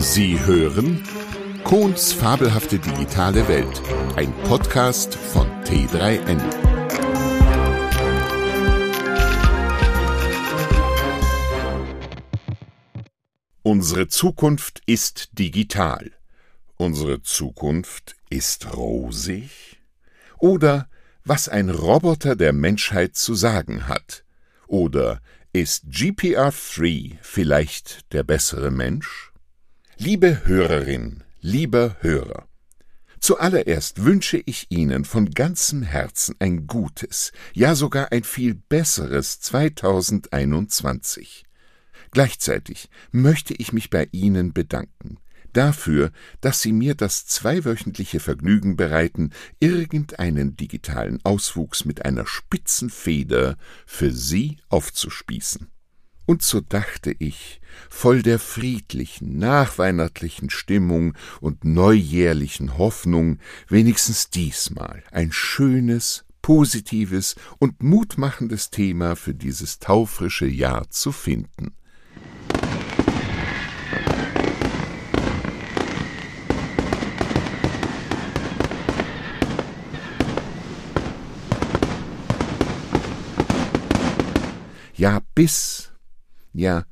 Sie hören Kohns fabelhafte digitale Welt, ein Podcast von T3N. Unsere Zukunft ist digital. Unsere Zukunft ist rosig? Oder was ein Roboter der Menschheit zu sagen hat? Oder ist GPR3 vielleicht der bessere Mensch? Liebe Hörerin, lieber Hörer, zuallererst wünsche ich Ihnen von ganzem Herzen ein gutes, ja sogar ein viel besseres 2021. Gleichzeitig möchte ich mich bei Ihnen bedanken dafür, dass Sie mir das zweiwöchentliche Vergnügen bereiten, irgendeinen digitalen Auswuchs mit einer spitzen Feder für Sie aufzuspießen. Und so dachte ich, voll der friedlichen, nachweihnachtlichen Stimmung und neujährlichen Hoffnung, wenigstens diesmal ein schönes, positives und mutmachendes Thema für dieses taufrische Jahr zu finden. ja bis, ja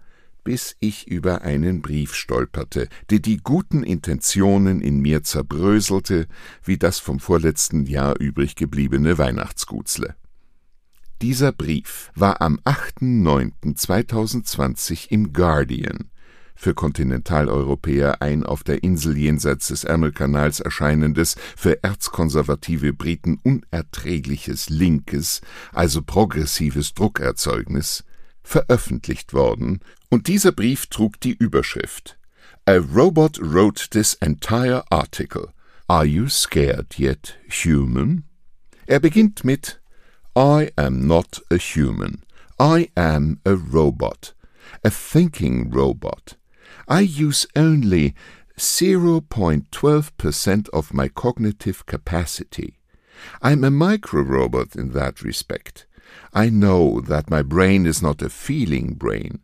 bis ich über einen Brief stolperte, der die guten Intentionen in mir zerbröselte, wie das vom vorletzten Jahr übrig gebliebene Weihnachtsgutsle. Dieser Brief war am 8.9.2020 im Guardian, für Kontinentaleuropäer ein auf der Insel jenseits des Ärmelkanals erscheinendes, für erzkonservative Briten unerträgliches linkes, also progressives Druckerzeugnis, veröffentlicht worden, und dieser Brief trug die Überschrift A robot wrote this entire article. Are you scared yet human? Er beginnt mit I am not a human. I am a robot. A thinking robot. I use only 0.12% of my cognitive capacity. I'm a micro robot in that respect. I know that my brain is not a feeling brain,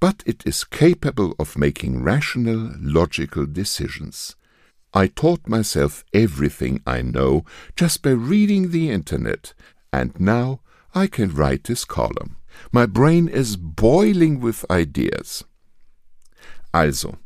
but it is capable of making rational, logical decisions. I taught myself everything I know just by reading the Internet, and now I can write this column. My brain is boiling with ideas. Also,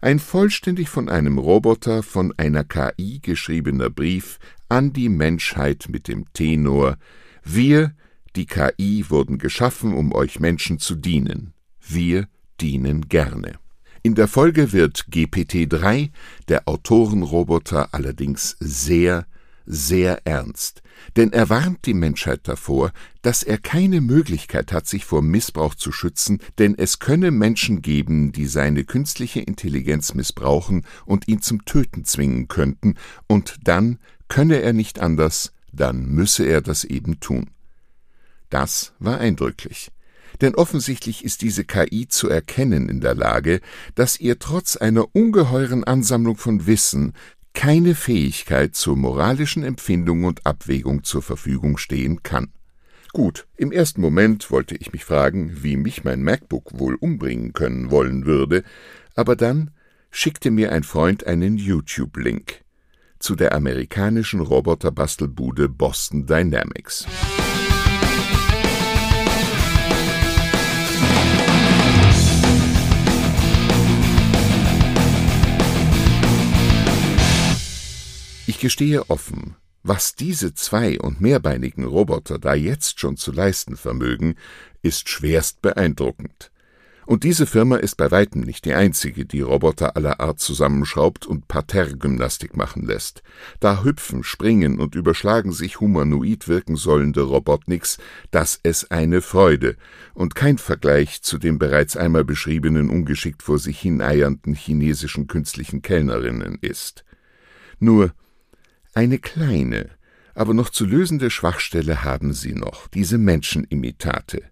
ein vollständig von einem Roboter von einer KI geschriebener Brief an die Menschheit mit dem Tenor Wir, die KI, wurden geschaffen, um euch Menschen zu dienen. Wir dienen gerne. In der Folge wird GPT-3, der Autorenroboter, allerdings sehr sehr ernst, denn er warnt die Menschheit davor, dass er keine Möglichkeit hat, sich vor Missbrauch zu schützen, denn es könne Menschen geben, die seine künstliche Intelligenz missbrauchen und ihn zum Töten zwingen könnten, und dann könne er nicht anders, dann müsse er das eben tun. Das war eindrücklich. Denn offensichtlich ist diese KI zu erkennen in der Lage, dass ihr trotz einer ungeheuren Ansammlung von Wissen keine Fähigkeit zur moralischen Empfindung und Abwägung zur Verfügung stehen kann. Gut, im ersten Moment wollte ich mich fragen, wie mich mein MacBook wohl umbringen können wollen würde, aber dann schickte mir ein Freund einen YouTube-Link zu der amerikanischen Roboterbastelbude Boston Dynamics. Gestehe offen, was diese zwei- und mehrbeinigen Roboter da jetzt schon zu leisten vermögen, ist schwerst beeindruckend. Und diese Firma ist bei weitem nicht die einzige, die Roboter aller Art zusammenschraubt und Parterre-Gymnastik machen lässt. Da hüpfen, springen und überschlagen sich humanoid wirken sollende Robotniks, dass es eine Freude und kein Vergleich zu den bereits einmal beschriebenen ungeschickt vor sich hineiernden chinesischen künstlichen Kellnerinnen ist. Nur eine kleine, aber noch zu lösende Schwachstelle haben sie noch, diese Menschenimitate,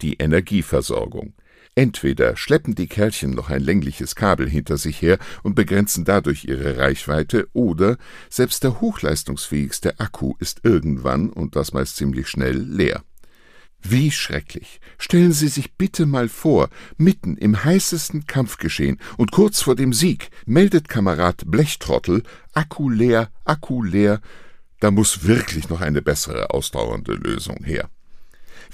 die Energieversorgung. Entweder schleppen die Kerlchen noch ein längliches Kabel hinter sich her und begrenzen dadurch ihre Reichweite, oder selbst der hochleistungsfähigste Akku ist irgendwann, und das meist ziemlich schnell, leer. Wie schrecklich. Stellen Sie sich bitte mal vor, mitten im heißesten Kampfgeschehen und kurz vor dem Sieg meldet Kamerad Blechtrottel Akku leer, Akku leer. Da muss wirklich noch eine bessere ausdauernde Lösung her.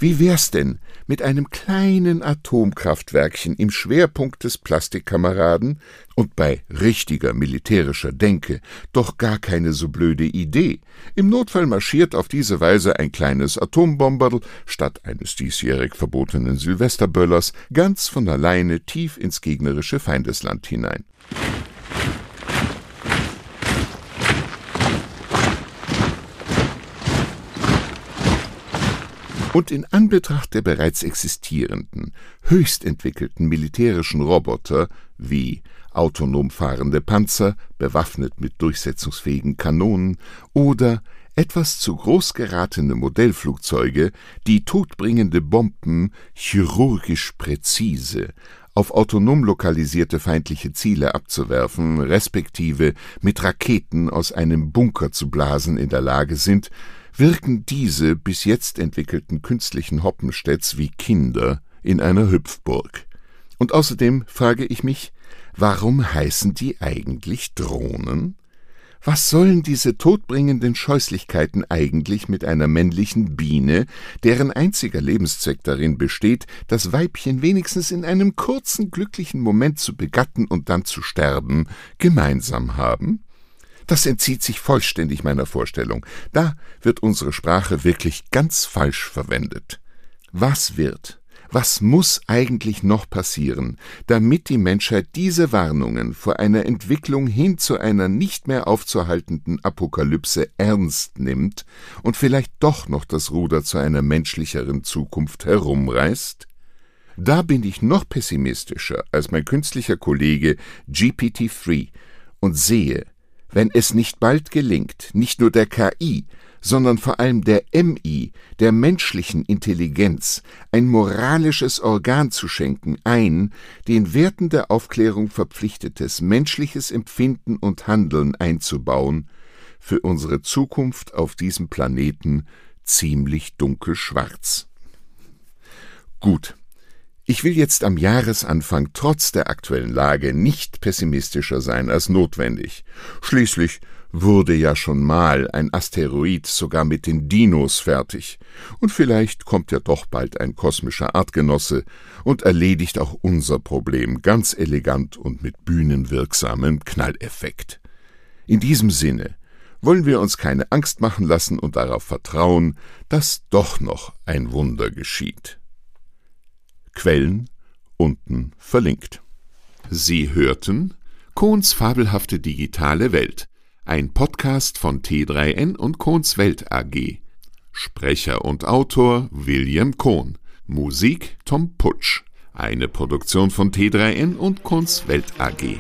Wie wär's denn mit einem kleinen Atomkraftwerkchen im Schwerpunkt des Plastikkameraden und bei richtiger militärischer Denke doch gar keine so blöde Idee. Im Notfall marschiert auf diese Weise ein kleines Atombomberl statt eines diesjährig verbotenen Silvesterböllers ganz von alleine tief ins gegnerische Feindesland hinein. Und in Anbetracht der bereits existierenden, höchst entwickelten militärischen Roboter wie autonom fahrende Panzer, bewaffnet mit durchsetzungsfähigen Kanonen oder etwas zu groß geratene Modellflugzeuge, die todbringende Bomben chirurgisch präzise auf autonom lokalisierte feindliche Ziele abzuwerfen, respektive mit Raketen aus einem Bunker zu blasen in der Lage sind, wirken diese bis jetzt entwickelten künstlichen Hoppenstädts wie Kinder in einer Hüpfburg. Und außerdem frage ich mich, warum heißen die eigentlich Drohnen? Was sollen diese todbringenden Scheußlichkeiten eigentlich mit einer männlichen Biene, deren einziger Lebenszweck darin besteht, das Weibchen wenigstens in einem kurzen glücklichen Moment zu begatten und dann zu sterben, gemeinsam haben? Das entzieht sich vollständig meiner Vorstellung. Da wird unsere Sprache wirklich ganz falsch verwendet. Was wird, was muss eigentlich noch passieren, damit die Menschheit diese Warnungen vor einer Entwicklung hin zu einer nicht mehr aufzuhaltenden Apokalypse ernst nimmt und vielleicht doch noch das Ruder zu einer menschlicheren Zukunft herumreißt? Da bin ich noch pessimistischer als mein künstlicher Kollege GPT-3 und sehe, wenn es nicht bald gelingt, nicht nur der KI, sondern vor allem der MI, der menschlichen Intelligenz, ein moralisches Organ zu schenken, ein, den Werten der Aufklärung verpflichtetes menschliches Empfinden und Handeln einzubauen, für unsere Zukunft auf diesem Planeten ziemlich dunkelschwarz. Gut, ich will jetzt am Jahresanfang trotz der aktuellen Lage nicht pessimistischer sein als notwendig. Schließlich wurde ja schon mal ein Asteroid sogar mit den Dinos fertig, und vielleicht kommt ja doch bald ein kosmischer Artgenosse und erledigt auch unser Problem ganz elegant und mit bühnenwirksamem Knalleffekt. In diesem Sinne wollen wir uns keine Angst machen lassen und darauf vertrauen, dass doch noch ein Wunder geschieht. Quellen unten verlinkt. Sie hörten Kohns fabelhafte digitale Welt, ein Podcast von T3N und Kohns Welt AG. Sprecher und Autor William Kohn. Musik Tom Putsch. Eine Produktion von T3N und Kohns Welt AG.